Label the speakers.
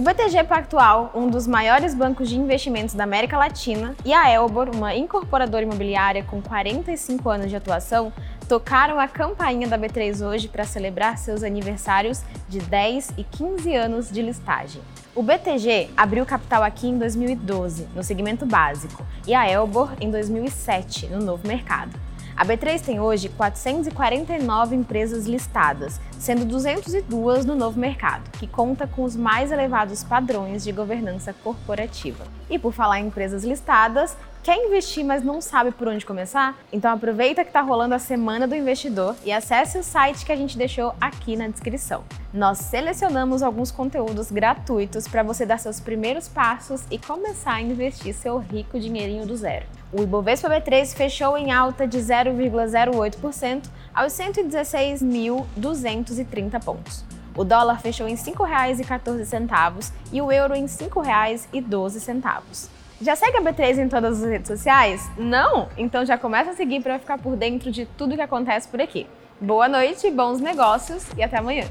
Speaker 1: O BTG Pactual, um dos maiores bancos de investimentos da América Latina, e a Elbor, uma incorporadora imobiliária com 45 anos de atuação, tocaram a campainha da B3 hoje para celebrar seus aniversários de 10 e 15 anos de listagem. O BTG abriu capital aqui em 2012, no segmento básico, e a Elbor em 2007, no novo mercado. A B3 tem hoje 449 empresas listadas, sendo 202 no novo mercado, que conta com os mais elevados padrões de governança corporativa. E por falar em empresas listadas, Quer investir, mas não sabe por onde começar? Então aproveita que está rolando a Semana do Investidor e acesse o site que a gente deixou aqui na descrição. Nós selecionamos alguns conteúdos gratuitos para você dar seus primeiros passos e começar a investir seu rico dinheirinho do zero. O Ibovespa B3 fechou em alta de 0,08% aos 116.230 pontos. O dólar fechou em R$ 5,14 e o euro em R$ 5,12. Já segue a B3 em todas as redes sociais? Não? Então já começa a seguir para ficar por dentro de tudo que acontece por aqui. Boa noite, bons negócios e até amanhã.